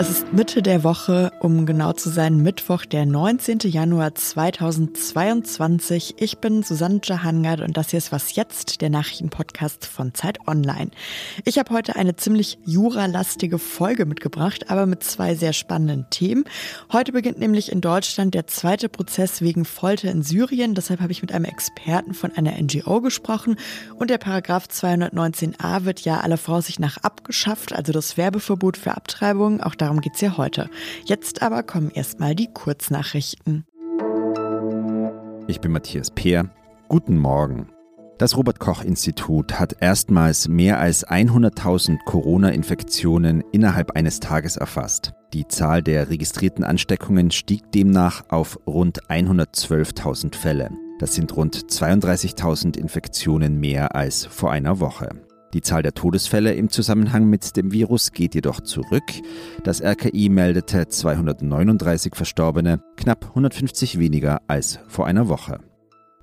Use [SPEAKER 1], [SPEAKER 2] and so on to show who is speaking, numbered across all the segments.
[SPEAKER 1] Es ist Mitte der Woche, um genau zu sein, Mittwoch, der 19. Januar 2022. Ich bin Susanne Jahangard und das hier ist Was Jetzt, der Nachrichtenpodcast von Zeit Online. Ich habe heute eine ziemlich juralastige Folge mitgebracht, aber mit zwei sehr spannenden Themen. Heute beginnt nämlich in Deutschland der zweite Prozess wegen Folter in Syrien. Deshalb habe ich mit einem Experten von einer NGO gesprochen und der Paragraph 219a wird ja aller Voraussicht nach abgeschafft, also das Werbeverbot für Abtreibung. Auch darum geht es ja heute. Jetzt aber kommen erstmal die Kurznachrichten.
[SPEAKER 2] Ich bin Matthias Peer. Guten Morgen. Das Robert Koch Institut hat erstmals mehr als 100.000 Corona-Infektionen innerhalb eines Tages erfasst. Die Zahl der registrierten Ansteckungen stieg demnach auf rund 112.000 Fälle. Das sind rund 32.000 Infektionen mehr als vor einer Woche. Die Zahl der Todesfälle im Zusammenhang mit dem Virus geht jedoch zurück. Das RKI meldete 239 Verstorbene, knapp 150 weniger als vor einer Woche.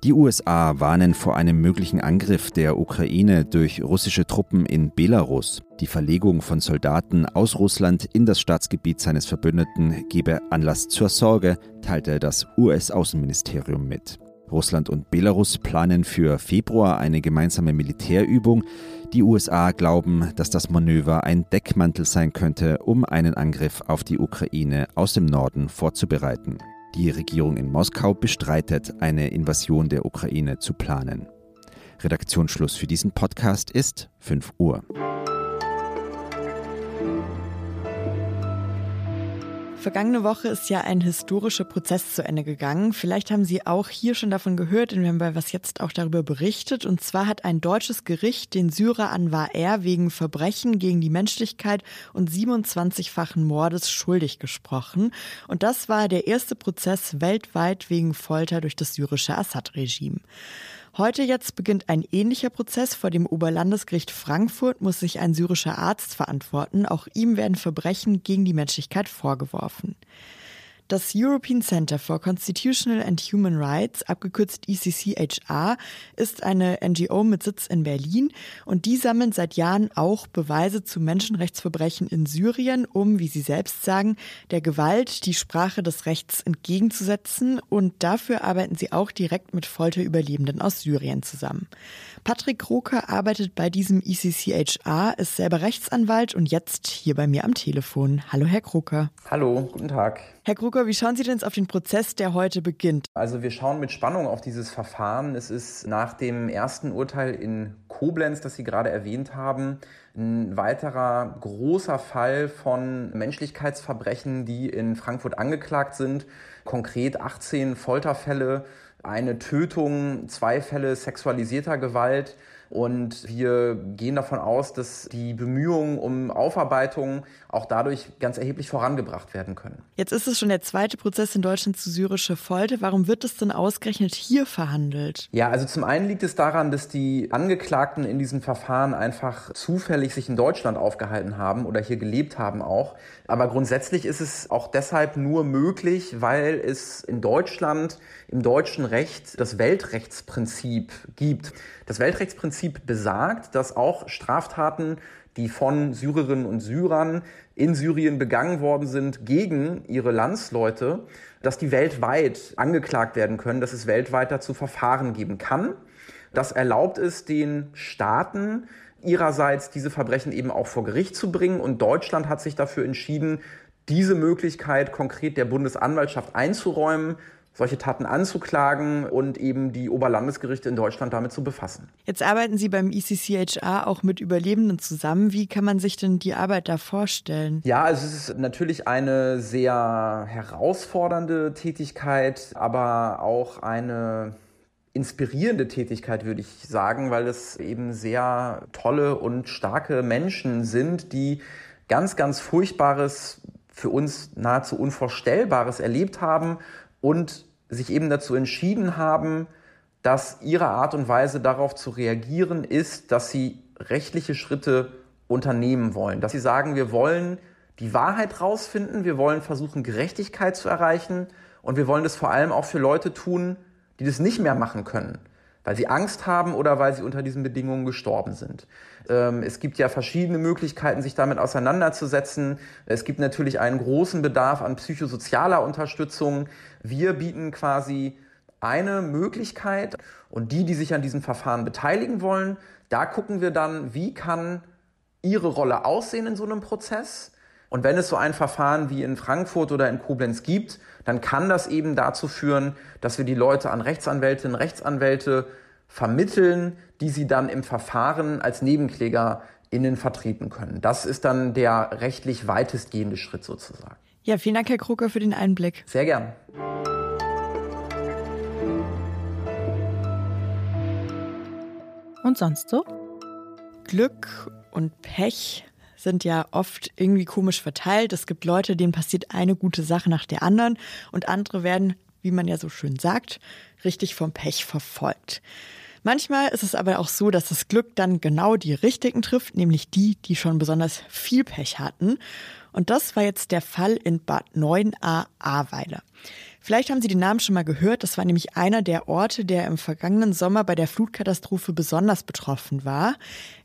[SPEAKER 2] Die USA warnen vor einem möglichen Angriff der Ukraine durch russische Truppen in Belarus. Die Verlegung von Soldaten aus Russland in das Staatsgebiet seines Verbündeten gebe Anlass zur Sorge, teilte das US-Außenministerium mit. Russland und Belarus planen für Februar eine gemeinsame Militärübung. Die USA glauben, dass das Manöver ein Deckmantel sein könnte, um einen Angriff auf die Ukraine aus dem Norden vorzubereiten. Die Regierung in Moskau bestreitet, eine Invasion der Ukraine zu planen. Redaktionsschluss für diesen Podcast ist 5 Uhr.
[SPEAKER 1] Vergangene Woche ist ja ein historischer Prozess zu Ende gegangen. Vielleicht haben Sie auch hier schon davon gehört, denn wir haben bei Was Jetzt auch darüber berichtet. Und zwar hat ein deutsches Gericht den Syrer Anwar R. wegen Verbrechen gegen die Menschlichkeit und 27-fachen Mordes schuldig gesprochen. Und das war der erste Prozess weltweit wegen Folter durch das syrische Assad-Regime. Heute jetzt beginnt ein ähnlicher Prozess. Vor dem Oberlandesgericht Frankfurt muss sich ein syrischer Arzt verantworten. Auch ihm werden Verbrechen gegen die Menschlichkeit vorgeworfen. Das European Center for Constitutional and Human Rights, abgekürzt ECCHR, ist eine NGO mit Sitz in Berlin und die sammelt seit Jahren auch Beweise zu Menschenrechtsverbrechen in Syrien, um, wie sie selbst sagen, der Gewalt die Sprache des Rechts entgegenzusetzen und dafür arbeiten sie auch direkt mit Folterüberlebenden aus Syrien zusammen. Patrick Kroker arbeitet bei diesem ECCHR, ist selber Rechtsanwalt und jetzt hier bei mir am Telefon. Hallo, Herr Kroker.
[SPEAKER 3] Hallo, guten Tag.
[SPEAKER 1] Herr Kruger, wie schauen Sie denn auf den Prozess, der heute beginnt?
[SPEAKER 3] Also wir schauen mit Spannung auf dieses Verfahren. Es ist nach dem ersten Urteil in Koblenz, das Sie gerade erwähnt haben, ein weiterer großer Fall von Menschlichkeitsverbrechen, die in Frankfurt angeklagt sind. Konkret 18 Folterfälle, eine Tötung, zwei Fälle sexualisierter Gewalt und wir gehen davon aus, dass die Bemühungen um Aufarbeitung auch dadurch ganz erheblich vorangebracht werden können.
[SPEAKER 1] Jetzt ist es schon der zweite Prozess in Deutschland zu syrischer Folter. Warum wird es denn ausgerechnet hier verhandelt?
[SPEAKER 3] Ja, also zum einen liegt es daran, dass die Angeklagten in diesem Verfahren einfach zufällig sich in Deutschland aufgehalten haben oder hier gelebt haben auch. Aber grundsätzlich ist es auch deshalb nur möglich, weil es in Deutschland im deutschen Recht das Weltrechtsprinzip gibt. Das Weltrechtsprinzip besagt, dass auch Straftaten, die von Syrerinnen und Syrern in Syrien begangen worden sind gegen ihre Landsleute, dass die weltweit angeklagt werden können, dass es weltweit dazu Verfahren geben kann. Das erlaubt es den Staaten, ihrerseits diese Verbrechen eben auch vor Gericht zu bringen. Und Deutschland hat sich dafür entschieden, diese Möglichkeit konkret der Bundesanwaltschaft einzuräumen solche Taten anzuklagen und eben die Oberlandesgerichte in Deutschland damit zu befassen.
[SPEAKER 1] Jetzt arbeiten Sie beim ECCHR auch mit Überlebenden zusammen. Wie kann man sich denn die Arbeit da vorstellen?
[SPEAKER 3] Ja, also es ist natürlich eine sehr herausfordernde Tätigkeit, aber auch eine inspirierende Tätigkeit, würde ich sagen, weil es eben sehr tolle und starke Menschen sind, die ganz, ganz Furchtbares, für uns nahezu Unvorstellbares erlebt haben und sich eben dazu entschieden haben, dass ihre Art und Weise darauf zu reagieren ist, dass sie rechtliche Schritte unternehmen wollen. Dass sie sagen, wir wollen die Wahrheit rausfinden, wir wollen versuchen, Gerechtigkeit zu erreichen und wir wollen das vor allem auch für Leute tun, die das nicht mehr machen können. Weil sie Angst haben oder weil sie unter diesen Bedingungen gestorben sind. Ähm, es gibt ja verschiedene Möglichkeiten, sich damit auseinanderzusetzen. Es gibt natürlich einen großen Bedarf an psychosozialer Unterstützung. Wir bieten quasi eine Möglichkeit und die, die sich an diesem Verfahren beteiligen wollen, da gucken wir dann, wie kann ihre Rolle aussehen in so einem Prozess. Und wenn es so ein Verfahren wie in Frankfurt oder in Koblenz gibt, dann kann das eben dazu führen, dass wir die Leute an Rechtsanwältinnen, Rechtsanwälte vermitteln, die sie dann im Verfahren als NebenklägerInnen vertreten können. Das ist dann der rechtlich weitestgehende Schritt sozusagen.
[SPEAKER 1] Ja, vielen Dank, Herr Kruger, für den Einblick.
[SPEAKER 3] Sehr gern.
[SPEAKER 1] Und sonst so? Glück und Pech sind ja oft irgendwie komisch verteilt. Es gibt Leute, denen passiert eine gute Sache nach der anderen und andere werden, wie man ja so schön sagt, richtig vom Pech verfolgt. Manchmal ist es aber auch so, dass das Glück dann genau die richtigen trifft, nämlich die, die schon besonders viel Pech hatten. Und das war jetzt der Fall in Bad 9a Ahrweiler. Vielleicht haben Sie den Namen schon mal gehört. Das war nämlich einer der Orte, der im vergangenen Sommer bei der Flutkatastrophe besonders betroffen war.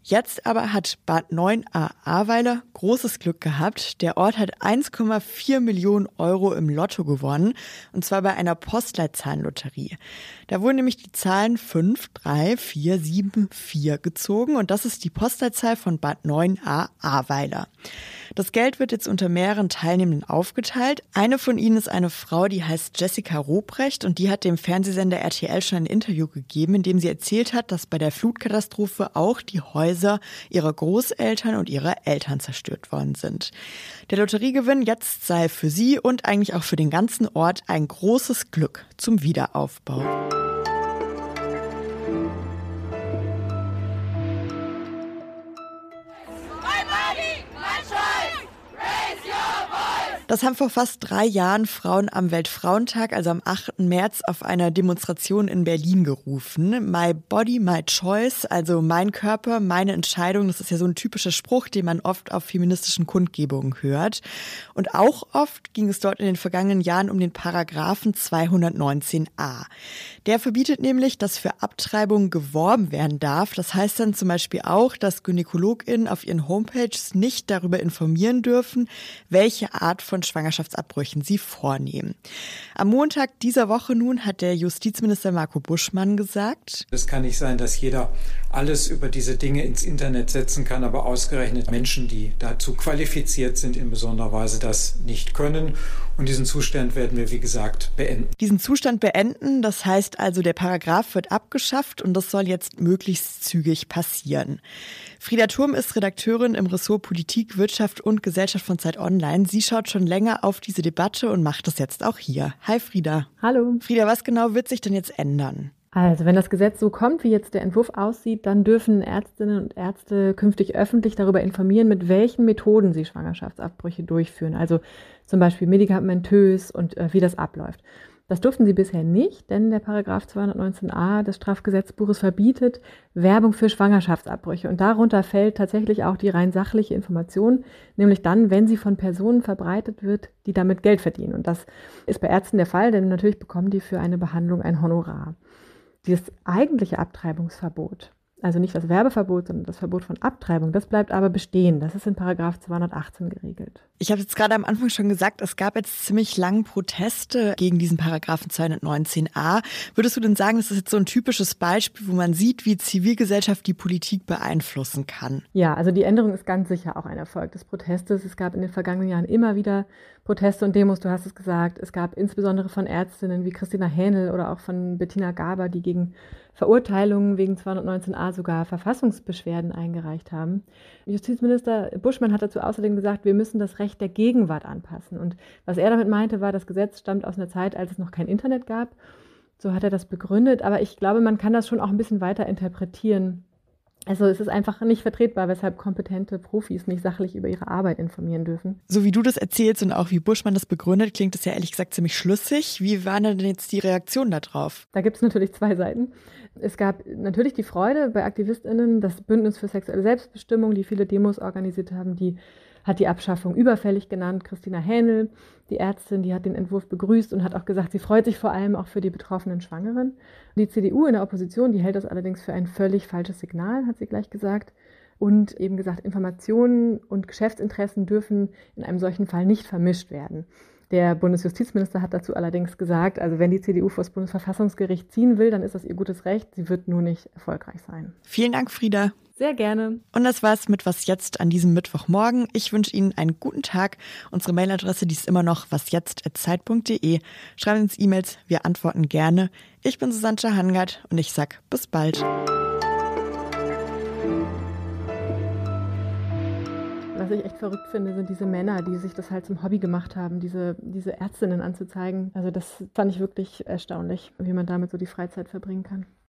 [SPEAKER 1] Jetzt aber hat Bad 9a Ahrweiler großes Glück gehabt. Der Ort hat 1,4 Millionen Euro im Lotto gewonnen. Und zwar bei einer Postleitzahlenlotterie. Da wurden nämlich die Zahlen 5, 3, 4, 7, 4 gezogen. Und das ist die Postleitzahl von Bad 9a Ahrweiler. Das Geld wird jetzt unter mehreren Teilnehmenden aufgeteilt. Eine von ihnen ist eine Frau, die heißt Jessica Robrecht und die hat dem Fernsehsender RTL schon ein Interview gegeben, in dem sie erzählt hat, dass bei der Flutkatastrophe auch die Häuser ihrer Großeltern und ihrer Eltern zerstört worden sind. Der Lotteriegewinn jetzt sei für sie und eigentlich auch für den ganzen Ort ein großes Glück zum Wiederaufbau. Das haben vor fast drei Jahren Frauen am Weltfrauentag, also am 8. März, auf einer Demonstration in Berlin gerufen. My Body, My Choice, also mein Körper, meine Entscheidung. Das ist ja so ein typischer Spruch, den man oft auf feministischen Kundgebungen hört. Und auch oft ging es dort in den vergangenen Jahren um den Paragraphen 219a. Der verbietet nämlich, dass für Abtreibungen geworben werden darf. Das heißt dann zum Beispiel auch, dass GynäkologInnen auf ihren Homepages nicht darüber informieren dürfen, welche Art von von Schwangerschaftsabbrüchen sie vornehmen. Am Montag dieser Woche nun hat der Justizminister Marco Buschmann gesagt,
[SPEAKER 4] es kann nicht sein, dass jeder alles über diese Dinge ins Internet setzen kann, aber ausgerechnet Menschen, die dazu qualifiziert sind, in besonderer Weise das nicht können. Und diesen Zustand werden wir, wie gesagt, beenden.
[SPEAKER 1] Diesen Zustand beenden, das heißt also, der Paragraph wird abgeschafft und das soll jetzt möglichst zügig passieren. Frieda Turm ist Redakteurin im Ressort Politik, Wirtschaft und Gesellschaft von Zeit Online. Sie schaut schon länger auf diese Debatte und macht das jetzt auch hier. Hi Frieda.
[SPEAKER 5] Hallo.
[SPEAKER 1] Frieda, was genau wird sich denn jetzt ändern?
[SPEAKER 5] Also, wenn das Gesetz so kommt, wie jetzt der Entwurf aussieht, dann dürfen Ärztinnen und Ärzte künftig öffentlich darüber informieren, mit welchen Methoden sie Schwangerschaftsabbrüche durchführen. Also zum Beispiel medikamentös und äh, wie das abläuft. Das durften sie bisher nicht, denn der Paragraph 219a des Strafgesetzbuches verbietet Werbung für Schwangerschaftsabbrüche. Und darunter fällt tatsächlich auch die rein sachliche Information, nämlich dann, wenn sie von Personen verbreitet wird, die damit Geld verdienen. Und das ist bei Ärzten der Fall, denn natürlich bekommen die für eine Behandlung ein Honorar. Dieses eigentliche Abtreibungsverbot, also nicht das Werbeverbot, sondern das Verbot von Abtreibung, das bleibt aber bestehen. Das ist in Paragraph 218 geregelt.
[SPEAKER 1] Ich habe jetzt gerade am Anfang schon gesagt, es gab jetzt ziemlich lange Proteste gegen diesen Paragraphen 219a. Würdest du denn sagen, das ist jetzt so ein typisches Beispiel, wo man sieht, wie Zivilgesellschaft die Politik beeinflussen kann?
[SPEAKER 5] Ja, also die Änderung ist ganz sicher auch ein Erfolg des Protestes. Es gab in den vergangenen Jahren immer wieder Proteste und Demos, du hast es gesagt. Es gab insbesondere von Ärztinnen wie Christina Hähnel oder auch von Bettina Gaber, die gegen Verurteilungen wegen 219a sogar Verfassungsbeschwerden eingereicht haben. Justizminister Buschmann hat dazu außerdem gesagt, wir müssen das Recht der Gegenwart anpassen. Und was er damit meinte, war, das Gesetz stammt aus einer Zeit, als es noch kein Internet gab. So hat er das begründet. Aber ich glaube, man kann das schon auch ein bisschen weiter interpretieren. Also es ist einfach nicht vertretbar, weshalb kompetente Profis nicht sachlich über ihre Arbeit informieren dürfen.
[SPEAKER 1] So wie du das erzählst und auch wie Buschmann das begründet, klingt das ja ehrlich gesagt ziemlich schlüssig. Wie waren denn jetzt die Reaktionen darauf?
[SPEAKER 5] Da gibt es natürlich zwei Seiten. Es gab natürlich die Freude bei AktivistInnen, das Bündnis für sexuelle Selbstbestimmung, die viele Demos organisiert haben, die hat die Abschaffung überfällig genannt. Christina Hähnel, die Ärztin, die hat den Entwurf begrüßt und hat auch gesagt, sie freut sich vor allem auch für die betroffenen Schwangeren. Die CDU in der Opposition, die hält das allerdings für ein völlig falsches Signal, hat sie gleich gesagt. Und eben gesagt, Informationen und Geschäftsinteressen dürfen in einem solchen Fall nicht vermischt werden. Der Bundesjustizminister hat dazu allerdings gesagt, also wenn die CDU vor das Bundesverfassungsgericht ziehen will, dann ist das ihr gutes Recht. Sie wird nur nicht erfolgreich sein.
[SPEAKER 1] Vielen Dank, Frieda.
[SPEAKER 5] Sehr gerne.
[SPEAKER 1] Und das war's mit Was Jetzt an diesem Mittwochmorgen. Ich wünsche Ihnen einen guten Tag. Unsere Mailadresse, die ist immer noch wasjetzt.zeit.de. Schreiben Sie uns E-Mails, wir antworten gerne. Ich bin Susanne Hangard und ich sag bis bald.
[SPEAKER 5] Was ich echt verrückt finde, sind diese Männer, die sich das halt zum Hobby gemacht haben, diese, diese Ärztinnen anzuzeigen. Also das fand ich wirklich erstaunlich, wie man damit so die Freizeit verbringen kann.